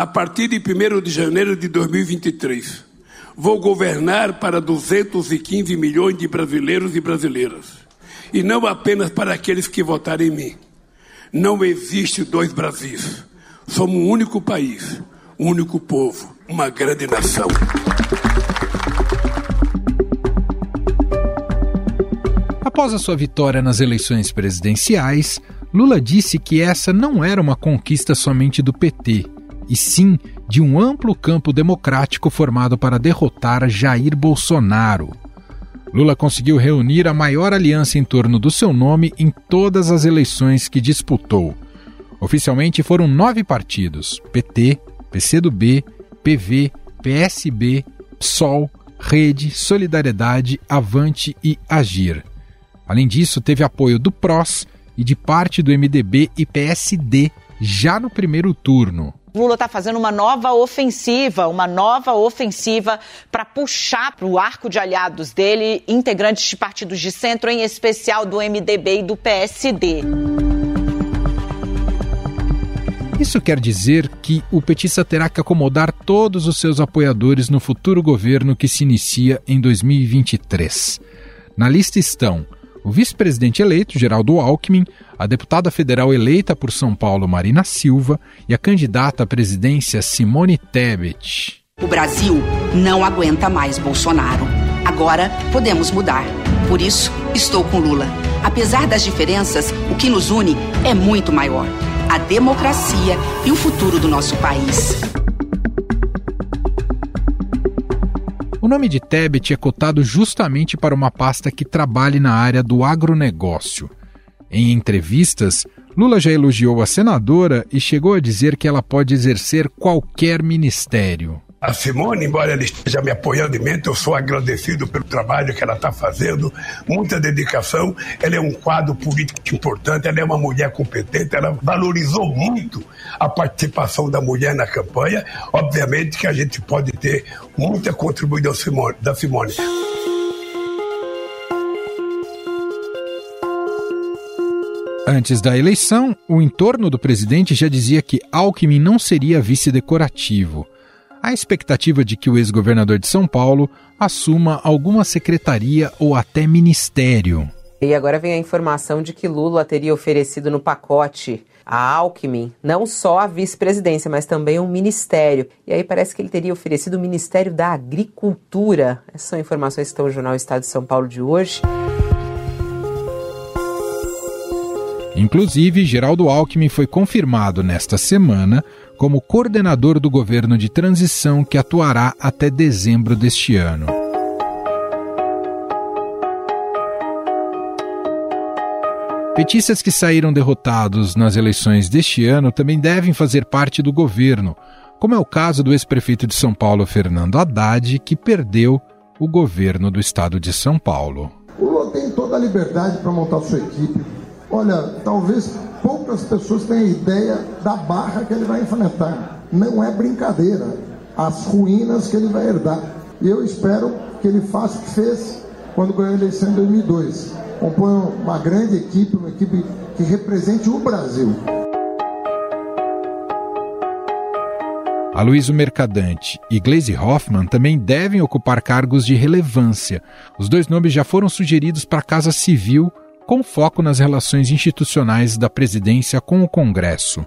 A partir de 1 de janeiro de 2023, vou governar para 215 milhões de brasileiros e brasileiras. E não apenas para aqueles que votaram em mim. Não existe dois Brasis. Somos um único país, um único povo, uma grande nação. Após a sua vitória nas eleições presidenciais, Lula disse que essa não era uma conquista somente do PT, e sim de um amplo campo democrático formado para derrotar Jair Bolsonaro. Lula conseguiu reunir a maior aliança em torno do seu nome em todas as eleições que disputou. Oficialmente foram nove partidos: PT, PCdoB, PV, PSB, PSOL, Rede, Solidariedade, Avante e Agir. Além disso, teve apoio do PROS e de parte do MDB e PSD já no primeiro turno. Lula está fazendo uma nova ofensiva, uma nova ofensiva para puxar para o arco de aliados dele integrantes de partidos de centro, em especial do MDB e do PSD. Isso quer dizer que o petista terá que acomodar todos os seus apoiadores no futuro governo que se inicia em 2023. Na lista estão o vice-presidente eleito, Geraldo Alckmin, a deputada federal eleita por São Paulo, Marina Silva, e a candidata à presidência, Simone Tebet. O Brasil não aguenta mais Bolsonaro. Agora podemos mudar. Por isso, estou com Lula. Apesar das diferenças, o que nos une é muito maior: a democracia e o futuro do nosso país. Nome de Tebet é cotado justamente para uma pasta que trabalhe na área do agronegócio. Em entrevistas, Lula já elogiou a senadora e chegou a dizer que ela pode exercer qualquer ministério. A Simone, embora ela esteja me apoiando em mente, eu sou agradecido pelo trabalho que ela está fazendo, muita dedicação. Ela é um quadro político importante, ela é uma mulher competente, ela valorizou muito a participação da mulher na campanha. Obviamente que a gente pode ter muita contribuição da Simone. Antes da eleição, o entorno do presidente já dizia que Alckmin não seria vice decorativo a expectativa de que o ex-governador de São Paulo assuma alguma secretaria ou até ministério. E agora vem a informação de que Lula teria oferecido no pacote a Alckmin não só a vice-presidência, mas também um ministério. E aí parece que ele teria oferecido o Ministério da Agricultura. Essas são informações que estão no jornal Estado de São Paulo de hoje. Inclusive, Geraldo Alckmin foi confirmado nesta semana como coordenador do governo de transição que atuará até dezembro deste ano. Petistas que saíram derrotados nas eleições deste ano também devem fazer parte do governo, como é o caso do ex-prefeito de São Paulo, Fernando Haddad, que perdeu o governo do estado de São Paulo. O Lula tem toda a liberdade para montar sua equipe. Olha, talvez poucas pessoas têm ideia da barra que ele vai enfrentar. Não é brincadeira. As ruínas que ele vai herdar. E eu espero que ele faça o que fez quando ganhou a eleição em 2002. Compõe uma grande equipe, uma equipe que represente o Brasil. Aloysio Mercadante e Glaze Hoffman também devem ocupar cargos de relevância. Os dois nomes já foram sugeridos para a Casa Civil com foco nas relações institucionais da presidência com o Congresso.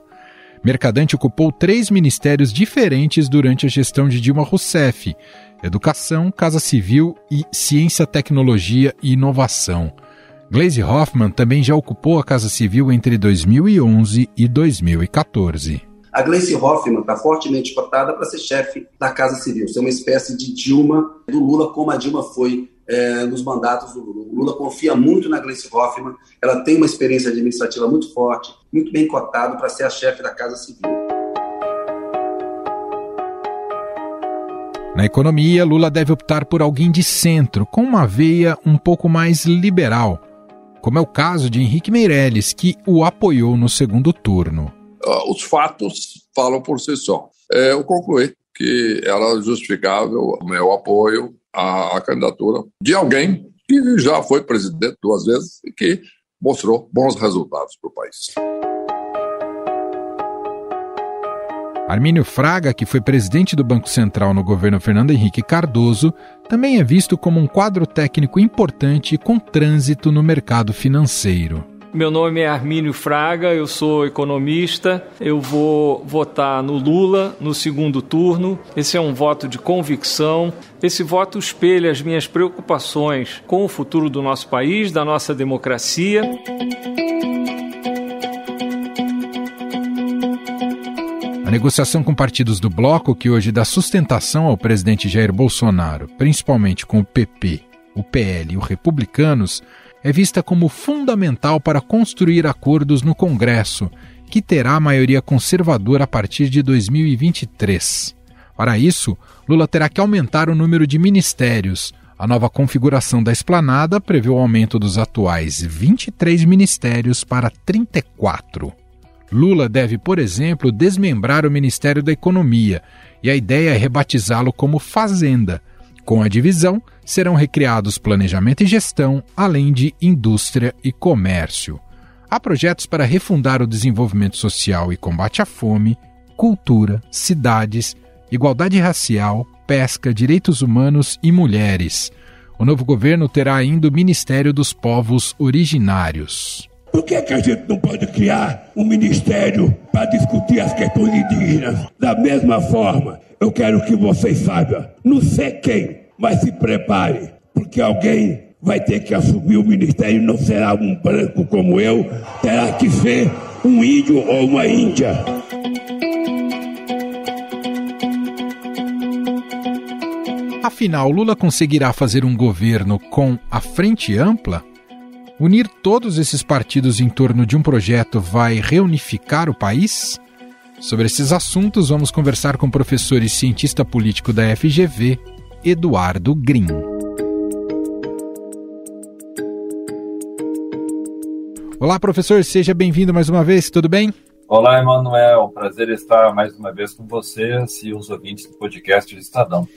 Mercadante ocupou três ministérios diferentes durante a gestão de Dilma Rousseff: Educação, Casa Civil e Ciência, Tecnologia e Inovação. Glaze Hoffman também já ocupou a Casa Civil entre 2011 e 2014. A Gleice Hoffmann está fortemente cotada para ser chefe da Casa Civil, ser uma espécie de Dilma do Lula, como a Dilma foi é, nos mandatos do Lula. O Lula confia muito na Gleice Hoffmann, ela tem uma experiência administrativa muito forte, muito bem cotada para ser a chefe da Casa Civil. Na economia, Lula deve optar por alguém de centro, com uma veia um pouco mais liberal, como é o caso de Henrique Meirelles, que o apoiou no segundo turno. Uh, os fatos falam por si só. É, eu concluí que era justificável o meu apoio a, a candidatura de alguém que já foi presidente duas vezes e que mostrou bons resultados para o país. Armínio Fraga, que foi presidente do Banco Central no governo Fernando Henrique Cardoso, também é visto como um quadro técnico importante com trânsito no mercado financeiro. Meu nome é Armínio Fraga, eu sou economista. Eu vou votar no Lula no segundo turno. Esse é um voto de convicção. Esse voto espelha as minhas preocupações com o futuro do nosso país, da nossa democracia. Negociação com partidos do bloco, que hoje dá sustentação ao presidente Jair Bolsonaro, principalmente com o PP, o PL e os republicanos, é vista como fundamental para construir acordos no Congresso, que terá maioria conservadora a partir de 2023. Para isso, Lula terá que aumentar o número de ministérios. A nova configuração da esplanada prevê o aumento dos atuais 23 ministérios para 34. Lula deve, por exemplo, desmembrar o Ministério da Economia, e a ideia é rebatizá-lo como Fazenda com a divisão, serão recriados planejamento e gestão, além de indústria e comércio. Há projetos para refundar o desenvolvimento social e combate à fome, cultura, cidades, igualdade racial, pesca, direitos humanos e mulheres. O novo governo terá ainda o Ministério dos Povos Originários. Por que, que a gente não pode criar um ministério para discutir as questões indígenas? Da mesma forma, eu quero que vocês saibam, não sei quem, mas se prepare, porque alguém vai ter que assumir o ministério, não será um branco como eu, terá que ser um índio ou uma índia. Afinal, Lula conseguirá fazer um governo com a frente ampla? Unir todos esses partidos em torno de um projeto vai reunificar o país? Sobre esses assuntos, vamos conversar com o professor e cientista político da FGV, Eduardo Green. Olá, professor, seja bem-vindo mais uma vez, tudo bem? Olá, Emanuel, prazer estar mais uma vez com vocês e os ouvintes do podcast do Estadão.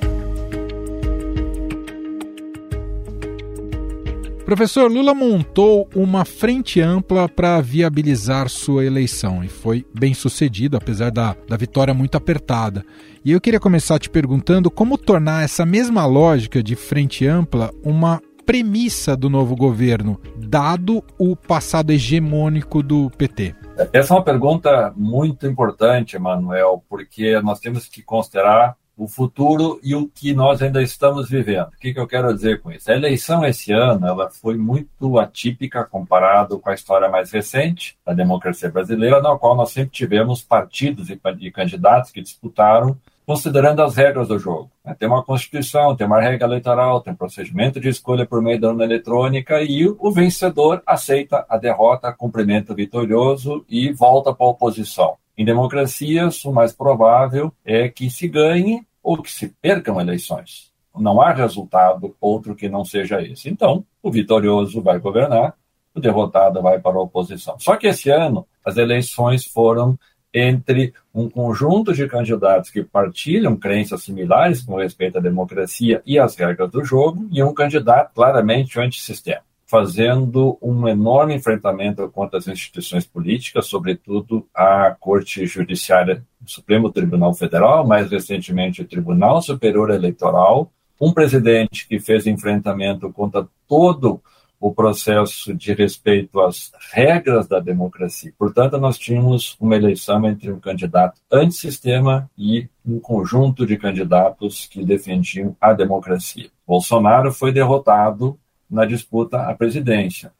Professor Lula montou uma frente ampla para viabilizar sua eleição e foi bem sucedido, apesar da, da vitória muito apertada. E eu queria começar te perguntando como tornar essa mesma lógica de frente ampla uma premissa do novo governo, dado o passado hegemônico do PT. Essa é uma pergunta muito importante, Manuel, porque nós temos que considerar o futuro e o que nós ainda estamos vivendo. O que, que eu quero dizer com isso? A eleição esse ano ela foi muito atípica comparado com a história mais recente da democracia brasileira, na qual nós sempre tivemos partidos e candidatos que disputaram considerando as regras do jogo. Tem uma Constituição, tem uma regra eleitoral, tem um procedimento de escolha por meio da urna eletrônica e o vencedor aceita a derrota, cumprimenta o vitorioso e volta para a oposição. Em democracias, o mais provável é que se ganhe ou que se percam eleições. Não há resultado outro que não seja esse. Então, o vitorioso vai governar, o derrotado vai para a oposição. Só que esse ano, as eleições foram entre um conjunto de candidatos que partilham crenças similares com respeito à democracia e às regras do jogo, e um candidato claramente antissistema fazendo um enorme enfrentamento contra as instituições políticas, sobretudo a Corte Judiciária do Supremo Tribunal Federal, mais recentemente o Tribunal Superior Eleitoral, um presidente que fez enfrentamento contra todo o processo de respeito às regras da democracia. Portanto, nós tínhamos uma eleição entre um candidato antissistema e um conjunto de candidatos que defendiam a democracia. Bolsonaro foi derrotado na disputa à presidência.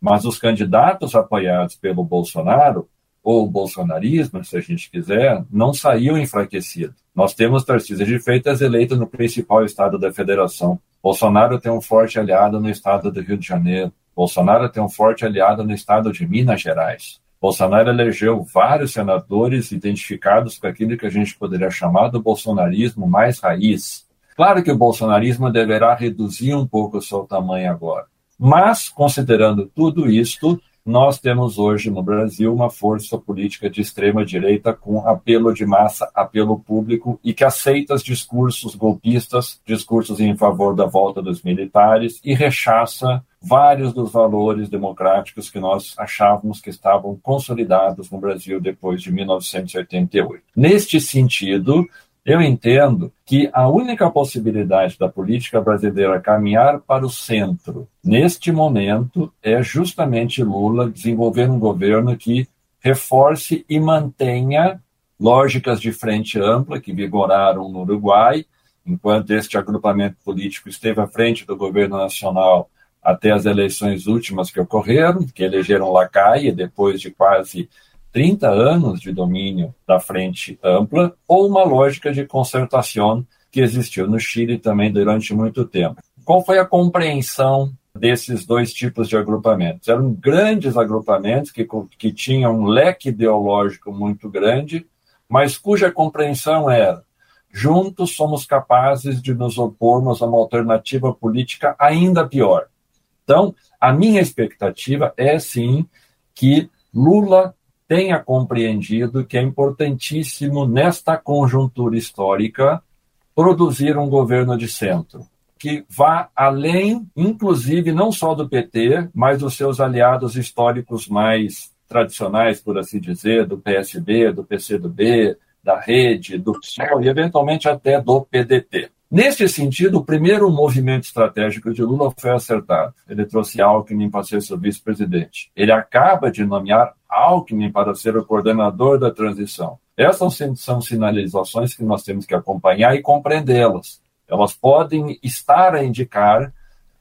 Mas os candidatos apoiados pelo Bolsonaro, ou bolsonarismo, se a gente quiser, não saíam enfraquecidos. Nós temos Tarcísio de Freitas eleito no principal estado da federação. Bolsonaro tem um forte aliado no estado do Rio de Janeiro. Bolsonaro tem um forte aliado no estado de Minas Gerais. Bolsonaro elegeu vários senadores identificados com aquilo que a gente poderia chamar do bolsonarismo mais raiz, Claro que o bolsonarismo deverá reduzir um pouco o seu tamanho agora, mas, considerando tudo isto, nós temos hoje no Brasil uma força política de extrema direita com apelo de massa, apelo público e que aceita os discursos golpistas, discursos em favor da volta dos militares e rechaça vários dos valores democráticos que nós achávamos que estavam consolidados no Brasil depois de 1988. Neste sentido, eu entendo que a única possibilidade da política brasileira caminhar para o centro, neste momento, é justamente Lula desenvolver um governo que reforce e mantenha lógicas de frente ampla que vigoraram no Uruguai, enquanto este agrupamento político esteve à frente do governo nacional até as eleições últimas que ocorreram, que elegeram Lacaille depois de quase 30 anos de domínio da frente ampla, ou uma lógica de concertação que existiu no Chile também durante muito tempo. Qual foi a compreensão desses dois tipos de agrupamentos? Eram grandes agrupamentos que, que tinham um leque ideológico muito grande, mas cuja compreensão era juntos somos capazes de nos opormos a uma alternativa política ainda pior. Então, a minha expectativa é sim que Lula tenha compreendido que é importantíssimo, nesta conjuntura histórica, produzir um governo de centro, que vá além, inclusive, não só do PT, mas dos seus aliados históricos mais tradicionais, por assim dizer, do PSB, do PCdoB, da Rede, do PSOL e, eventualmente, até do PDT. Neste sentido, o primeiro movimento estratégico de Lula foi acertado. Ele trouxe Alckmin para ser seu vice-presidente. Ele acaba de nomear Alckmin para ser o coordenador da transição. Essas são sinalizações que nós temos que acompanhar e compreendê-las. Elas podem estar a indicar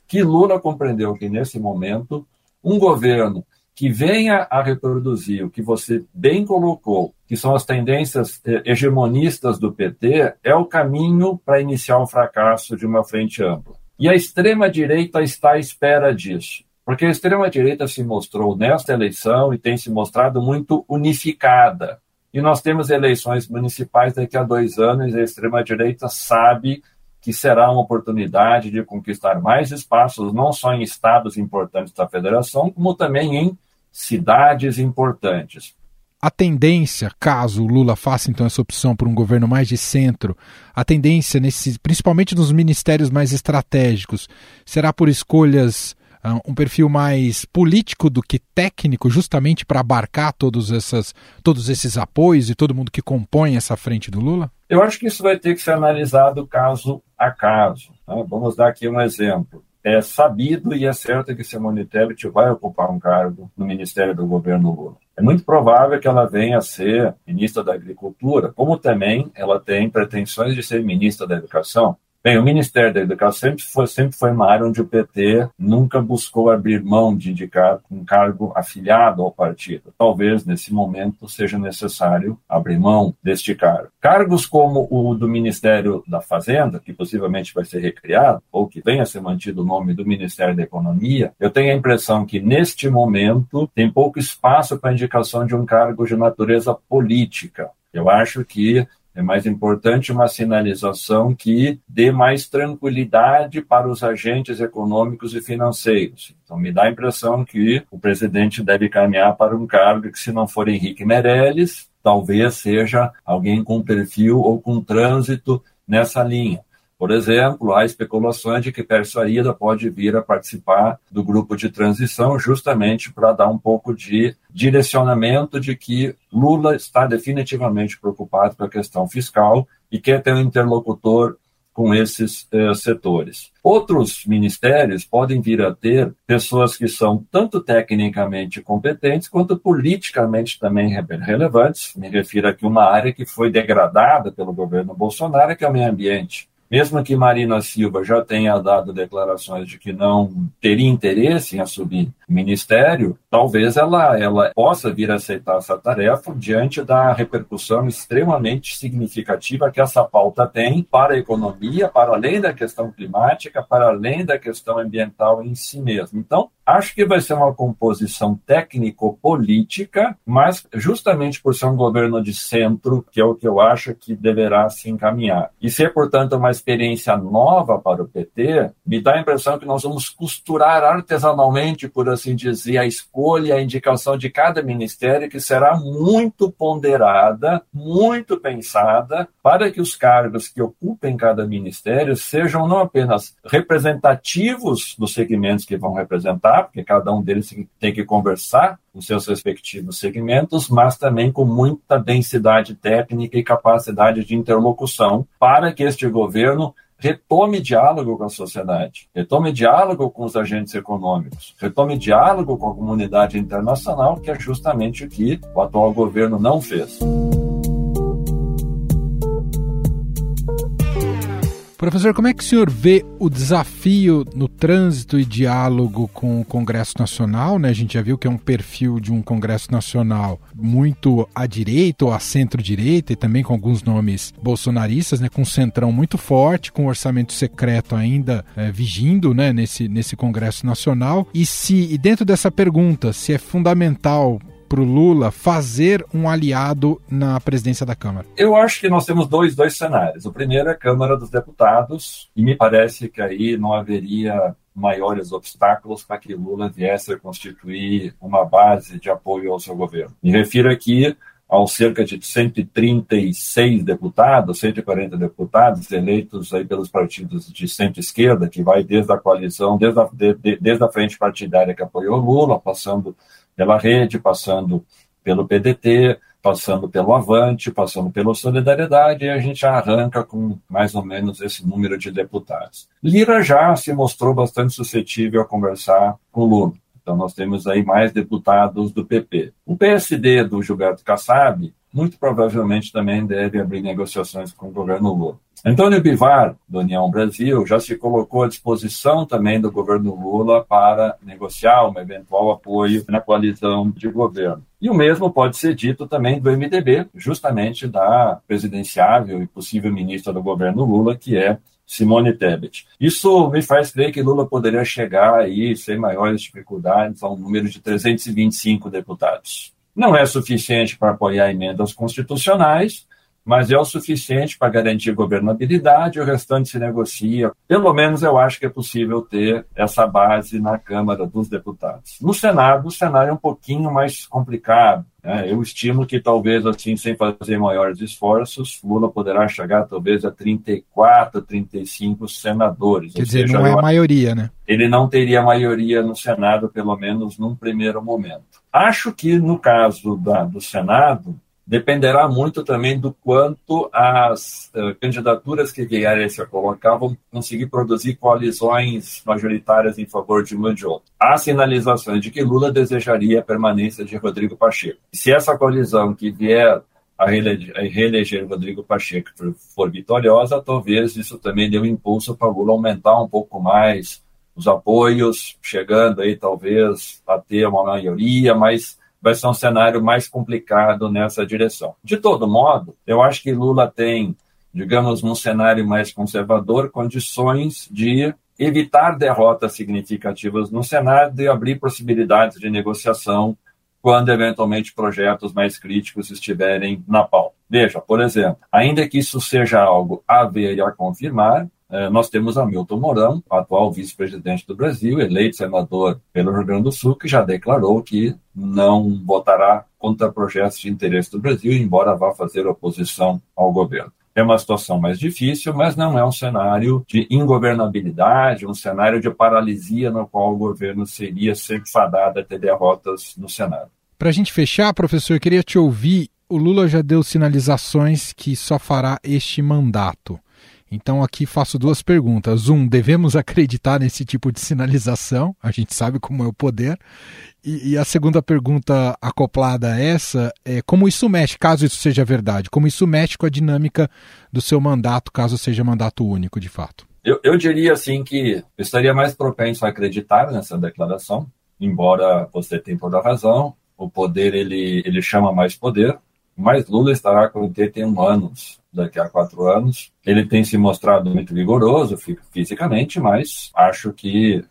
que Lula compreendeu que, nesse momento, um governo que venha a reproduzir o que você bem colocou, que são as tendências eh, hegemonistas do PT, é o caminho para iniciar o fracasso de uma frente ampla. E a extrema-direita está à espera disso, porque a extrema-direita se mostrou nesta eleição e tem se mostrado muito unificada. E nós temos eleições municipais daqui a dois anos e a extrema-direita sabe que será uma oportunidade de conquistar mais espaços, não só em estados importantes da federação, como também em cidades importantes. A tendência, caso o Lula faça então essa opção por um governo mais de centro, a tendência, nesse, principalmente nos ministérios mais estratégicos, será por escolhas uh, um perfil mais político do que técnico, justamente para abarcar todos, essas, todos esses apoios e todo mundo que compõe essa frente do Lula? Eu acho que isso vai ter que ser analisado caso a caso. Né? Vamos dar aqui um exemplo é sabido e é certo que Simone Tebet vai ocupar um cargo no Ministério do Governo Lula. É muito provável que ela venha a ser ministra da Agricultura, como também ela tem pretensões de ser ministra da Educação. Bem, o Ministério da Educação sempre foi, sempre foi uma área onde o PT nunca buscou abrir mão de indicar um cargo afiliado ao partido. Talvez, nesse momento, seja necessário abrir mão deste cargo. Cargos como o do Ministério da Fazenda, que possivelmente vai ser recriado, ou que venha a ser mantido o nome do Ministério da Economia, eu tenho a impressão que, neste momento, tem pouco espaço para indicação de um cargo de natureza política. Eu acho que é mais importante uma sinalização que dê mais tranquilidade para os agentes econômicos e financeiros. Então, me dá a impressão que o presidente deve caminhar para um cargo que, se não for Henrique Meirelles, talvez seja alguém com perfil ou com trânsito nessa linha. Por exemplo, há especulações de que Persuarida pode vir a participar do grupo de transição, justamente para dar um pouco de direcionamento de que Lula está definitivamente preocupado com a questão fiscal e quer ter um interlocutor com esses eh, setores. Outros ministérios podem vir a ter pessoas que são tanto tecnicamente competentes quanto politicamente também relevantes. Me refiro aqui a uma área que foi degradada pelo governo Bolsonaro, que é o meio ambiente. Mesmo que Marina Silva já tenha dado declarações de que não teria interesse em assumir ministério, talvez ela, ela possa vir a aceitar essa tarefa diante da repercussão extremamente significativa que essa pauta tem para a economia, para além da questão climática, para além da questão ambiental em si mesmo. Então, Acho que vai ser uma composição técnico-política, mas justamente por ser um governo de centro, que é o que eu acho que deverá se encaminhar. E ser, portanto, uma experiência nova para o PT, me dá a impressão que nós vamos costurar artesanalmente, por assim assim dizer, a escolha, a indicação de cada ministério que será muito ponderada, muito pensada, para que os cargos que ocupem cada ministério sejam não apenas representativos dos segmentos que vão representar, porque cada um deles tem que conversar com seus respectivos segmentos, mas também com muita densidade técnica e capacidade de interlocução para que este governo retome diálogo com a sociedade, retome diálogo com os agentes econômicos, retome diálogo com a comunidade internacional, que é justamente o que o atual governo não fez. Professor, como é que o senhor vê o desafio no trânsito e diálogo com o Congresso Nacional? Né? A gente já viu que é um perfil de um Congresso Nacional muito à direita ou à centro-direita e também com alguns nomes bolsonaristas, né? com um centrão muito forte, com um orçamento secreto ainda é, vigindo né? nesse, nesse Congresso Nacional. E se e dentro dessa pergunta, se é fundamental para o Lula fazer um aliado na presidência da Câmara? Eu acho que nós temos dois, dois cenários. O primeiro é a Câmara dos Deputados, e me parece que aí não haveria maiores obstáculos para que Lula viesse a constituir uma base de apoio ao seu governo. Me refiro aqui aos cerca de 136 deputados, 140 deputados eleitos aí pelos partidos de centro-esquerda, que vai desde a coalizão, desde a, de, desde a frente partidária que apoiou Lula, passando pela rede, passando pelo PDT, passando pelo Avante, passando pela Solidariedade, e a gente arranca com mais ou menos esse número de deputados. Lira já se mostrou bastante suscetível a conversar com Lula. Então, nós temos aí mais deputados do PP. O PSD do Gilberto Kassab, muito provavelmente também deve abrir negociações com o governo Lula. Antônio Bivar, do União Brasil, já se colocou à disposição também do governo Lula para negociar um eventual apoio na coalizão de governo. E o mesmo pode ser dito também do MDB, justamente da presidenciável e possível ministra do governo Lula, que é Simone Tebet. Isso me faz crer que Lula poderia chegar aí, sem maiores dificuldades, a um número de 325 deputados. Não é suficiente para apoiar emendas constitucionais, mas é o suficiente para garantir governabilidade, o restante se negocia. Pelo menos eu acho que é possível ter essa base na Câmara dos Deputados. No Senado, o cenário é um pouquinho mais complicado. Né? Eu estimo que talvez, assim, sem fazer maiores esforços, Lula poderá chegar talvez a 34, 35 senadores. Quer dizer, seja, não é a maioria, né? Ele não teria maioria no Senado, pelo menos num primeiro momento. Acho que no caso da, do Senado, dependerá muito também do quanto as uh, candidaturas que vierem se colocar vão conseguir produzir coalizões majoritárias em favor de uma de outra. Há sinalizações de que Lula desejaria a permanência de Rodrigo Pacheco. Se essa coalizão que vier a reeleger, a reeleger Rodrigo Pacheco for, for vitoriosa, talvez isso também dê um impulso para Lula aumentar um pouco mais os apoios, chegando aí talvez a ter uma maioria, mas vai ser um cenário mais complicado nessa direção. De todo modo, eu acho que Lula tem, digamos, num cenário mais conservador, condições de evitar derrotas significativas no Senado e abrir possibilidades de negociação quando eventualmente projetos mais críticos estiverem na pauta. Veja, por exemplo, ainda que isso seja algo a ver e a confirmar, nós temos Hamilton Mourão, atual vice-presidente do Brasil, eleito senador pelo Rio Grande do Sul, que já declarou que não votará contra projetos de interesse do Brasil, embora vá fazer oposição ao governo. É uma situação mais difícil, mas não é um cenário de ingovernabilidade, um cenário de paralisia no qual o governo seria sempre fadado a ter derrotas no Senado. Para a gente fechar, professor, eu queria te ouvir. O Lula já deu sinalizações que só fará este mandato. Então aqui faço duas perguntas. Um, devemos acreditar nesse tipo de sinalização? A gente sabe como é o poder. E, e, a segunda pergunta acoplada a essa é como isso mexe, caso isso seja verdade, como isso mexe com a dinâmica do seu mandato, caso seja mandato único de fato? Eu, eu diria assim que eu estaria mais propenso a acreditar nessa declaração, embora você tenha toda a razão, o poder ele, ele chama mais poder, mas Lula estará com 81 anos daqui a quatro anos. Ele tem se mostrado muito vigoroso fisicamente, mas acho que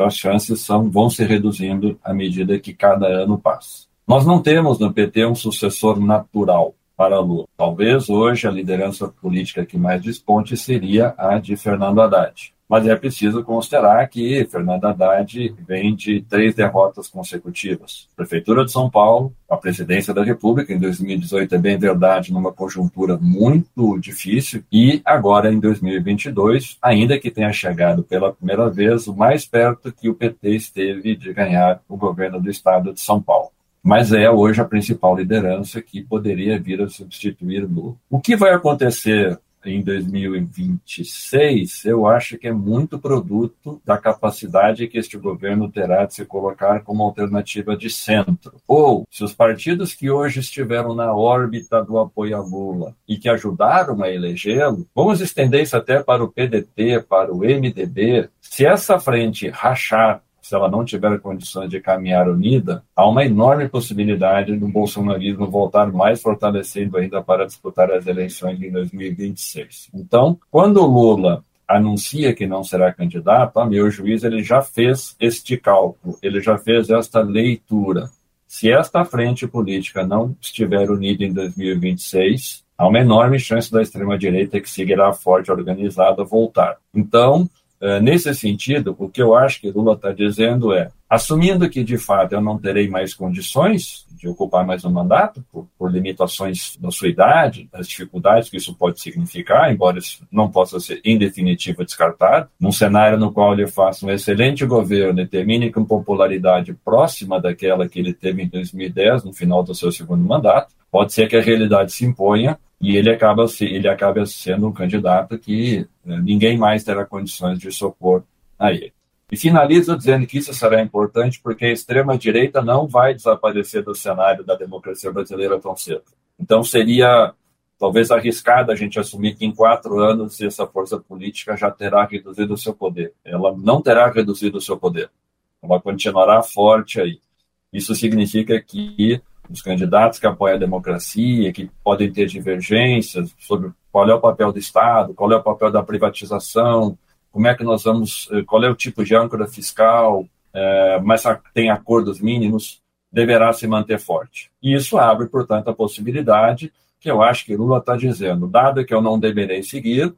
as chances são, vão se reduzindo à medida que cada ano passa. Nós não temos no PT um sucessor natural para Lula. Talvez hoje a liderança política que mais desponte seria a de Fernando Haddad. Mas é preciso considerar que Fernando Haddad vem de três derrotas consecutivas. Prefeitura de São Paulo, a presidência da República em 2018 é bem verdade numa conjuntura muito difícil e agora em 2022, ainda que tenha chegado pela primeira vez o mais perto que o PT esteve de ganhar o governo do estado de São Paulo mas é hoje a principal liderança que poderia vir a substituir Lula. O que vai acontecer em 2026, eu acho que é muito produto da capacidade que este governo terá de se colocar como alternativa de centro. Ou, se os partidos que hoje estiveram na órbita do apoio a Lula e que ajudaram a elegê-lo, vamos estender isso até para o PDT, para o MDB, se essa frente rachar se ela não tiver condições de caminhar unida, há uma enorme possibilidade do bolsonarismo voltar mais fortalecido ainda para disputar as eleições em 2026. Então, quando Lula anuncia que não será candidato, a meu juízo, ele já fez este cálculo, ele já fez esta leitura. Se esta frente política não estiver unida em 2026, há uma enorme chance da extrema-direita que seguirá forte organizada voltar. Então, nesse sentido, o que eu acho que Lula está dizendo é, assumindo que de fato eu não terei mais condições de ocupar mais um mandato, por, por, limitações da sua idade, das dificuldades que isso pode significar, embora isso não possa ser em definitiva descartado, num cenário no qual ele faça um excelente governo e termine com popularidade próxima daquela que ele teve em 2010, no final do seu segundo mandato, pode ser que a realidade se imponha e ele acaba, ele acaba sendo um candidato que né, ninguém mais terá condições de sopor a ele. E finalizo dizendo que isso será importante porque a extrema-direita não vai desaparecer do cenário da democracia brasileira tão cedo. Então seria talvez arriscado a gente assumir que em quatro anos essa força política já terá reduzido o seu poder. Ela não terá reduzido o seu poder. Ela continuará forte aí. Isso significa que os candidatos que apoiam a democracia, que podem ter divergências sobre qual é o papel do Estado, qual é o papel da privatização, como é que nós vamos, eh, qual é o tipo de âncora fiscal, é, mas tem acordos mínimos, deverá se manter forte. E isso abre, portanto, a possibilidade que eu acho que Lula está dizendo, dado que eu não deverei seguir,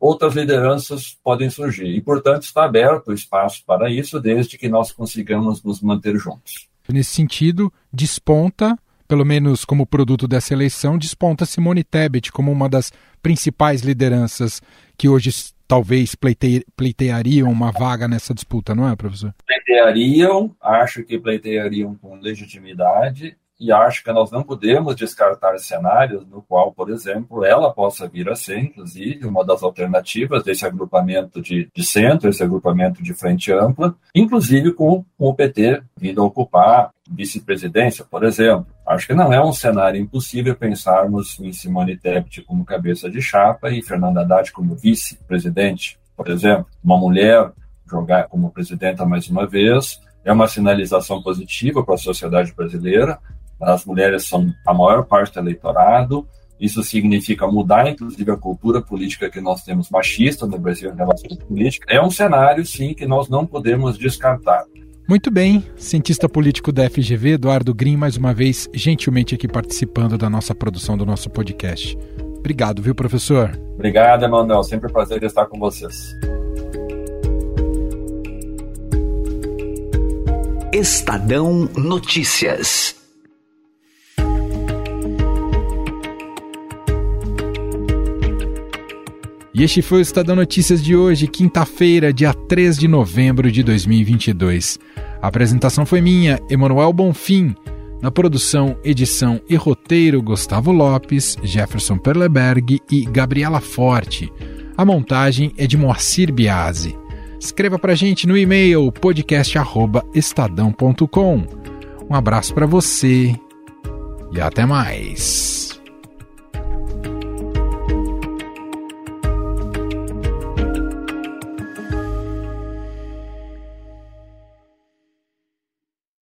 outras lideranças podem surgir. E, portanto, está aberto o espaço para isso, desde que nós consigamos nos manter juntos. Nesse sentido, desponta, pelo menos como produto dessa eleição, desponta Simone Tebet como uma das principais lideranças que hoje talvez pleite, pleiteariam uma vaga nessa disputa, não é, professor? Pleiteariam, acho que pleiteariam com legitimidade e acho que nós não podemos descartar cenários no qual, por exemplo, ela possa vir a ser, inclusive, uma das alternativas desse agrupamento de, de centro, esse agrupamento de frente ampla, inclusive com, com o PT vindo a ocupar vice-presidência, por exemplo. Acho que não é um cenário impossível pensarmos em Simone Tebet como cabeça de chapa e Fernanda Haddad como vice-presidente, por exemplo. Uma mulher jogar como presidenta mais uma vez é uma sinalização positiva para a sociedade brasileira, as mulheres são a maior parte do eleitorado. Isso significa mudar, inclusive, a cultura política que nós temos machista no Brasil em relação à política. É um cenário, sim, que nós não podemos descartar. Muito bem, cientista político da FGV, Eduardo Green, mais uma vez, gentilmente aqui participando da nossa produção do nosso podcast. Obrigado, viu, professor? Obrigado, Emanuel. Sempre um prazer estar com vocês. Estadão Notícias. E este foi o Estadão Notícias de hoje, quinta-feira, dia 3 de novembro de 2022. A apresentação foi minha, Emanuel Bonfim. Na produção, edição e roteiro, Gustavo Lopes, Jefferson Perleberg e Gabriela Forte. A montagem é de Moacir Biasi. Escreva pra gente no e-mail podcast@estadão.com. Um abraço para você e até mais.